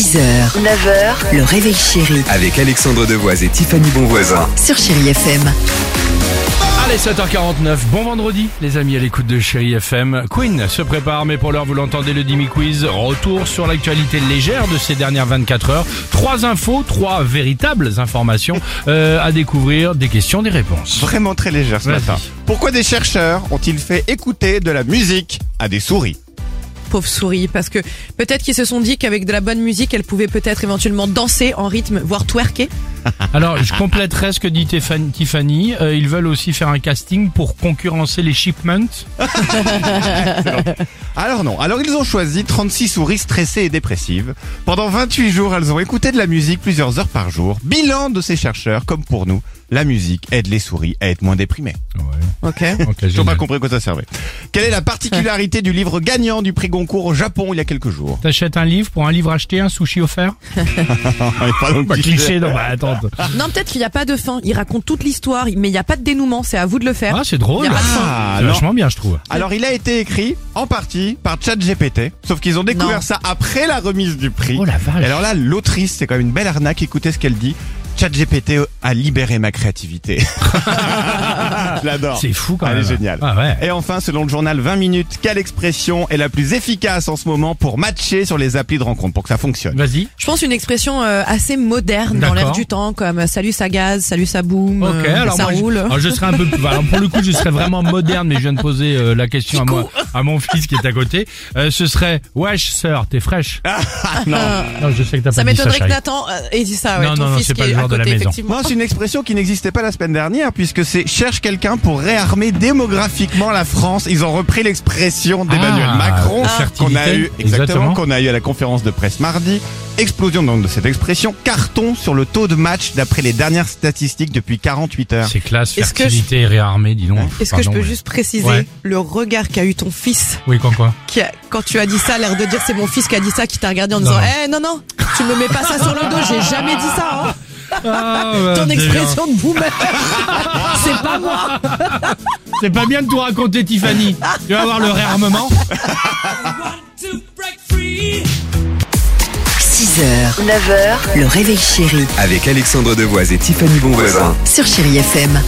6h, 9h, le réveil chéri Avec Alexandre Devoise et Tiffany Bonvoisin. sur Chérie FM. Allez, 7h49, bon vendredi, les amis à l'écoute de Chéri FM. Queen se prépare, mais pour l'heure, vous l'entendez, le Dimi Quiz. Retour sur l'actualité légère de ces dernières 24 heures. Trois infos, trois véritables informations euh, à découvrir, des questions, des réponses. Vraiment très légère ce Vas-y. matin. Pourquoi des chercheurs ont-ils fait écouter de la musique à des souris? Pauvre souris, parce que peut-être qu'ils se sont dit qu'avec de la bonne musique, elles pouvaient peut-être éventuellement danser en rythme, voire twerker. Alors, je compléterai ce que dit Tiffany. Tiffany. Euh, ils veulent aussi faire un casting pour concurrencer les shipments. Alors non, alors ils ont choisi 36 souris stressées et dépressives. Pendant 28 jours, elles ont écouté de la musique plusieurs heures par jour. Bilan de ces chercheurs, comme pour nous, la musique aide les souris à être moins déprimées. Ok. Ok, J'ai pas compris à quoi ça servait. Quelle est la particularité du livre gagnant du prix Goncourt au Japon il y a quelques jours? T'achètes un livre pour un livre acheté, un sushi offert? Pas donc Pas cliché. cliché, non, bah attends. Non, peut-être qu'il n'y a pas de fin. Il raconte toute l'histoire, mais il n'y a pas de dénouement. C'est à vous de le faire. Ah, c'est drôle. Il y a pas de fin. Ah, vachement bien, je trouve. Alors il a été écrit en partie par ChatGPT, sauf qu'ils ont découvert Non. ça après la remise du prix. Oh la vache. Et alors là, l'autrice, c'est quand même une belle arnaque. Écoutez ce qu'elle dit. ChatGPT a libéré ma créativité. Je l'adore. C'est fou quand Elle même. est géniale. Ah ouais. Et enfin, selon le journal 20 minutes, quelle expression est la plus efficace en ce moment pour matcher sur les applis de rencontre, pour que ça fonctionne? Vas-y. Je pense une expression euh, assez moderne dans l'air D'accord. du temps, comme euh, salut ça gaz, salut ça boum, Ok, euh, alors ça moi, je- roule. alors, je, serais un peu plus, alors pour le coup, je serais vraiment moderne, mais je viens de poser euh, la question à moi, à mon fils qui est à côté. Euh, ce serait, wesh, sœur, t'es fraîche. Non. Non, je sais que t'as Ça pas dit ça, m'étonnerait que chérie. Nathan euh, ait dit ça, ouais, Non, ton non, non, fils c'est qui pas le est de la maison. Non, c'est une expression qui n'existait pas la semaine dernière, puisque c'est cherche quelqu'un pour réarmer démographiquement la France. Ils ont repris l'expression d'Emmanuel Ah, Macron qu'on a eu Fertilité, exactement exactement. qu'on a eu à la conférence de presse mardi. Explosion donc de cette expression, carton sur le taux de match d'après les dernières statistiques depuis 48 heures. C'est classe, Est-ce que fertilité, réarmée, dis donc. Est-ce que je peux ouais. juste préciser Ouais. le regard qu'a eu ton fils Oui, quoi, quoi qui a- quand tu as dit ça, l'air de dire c'est mon fils qui a dit ça, qui t'a regardé en Non, disant. Eh non non, tu me mets pas ça sur le dos, j'ai jamais dit ça. Hein. Ah, Ton bah, expression de boomer, c'est pas moi. C'est pas bien de tout raconter, Tiffany. Tu vas avoir le réarmement. 6h, 9h, le réveil chéri Avec Alexandre Devoise et Tiffany Bonvoisin. sur Chérie FM.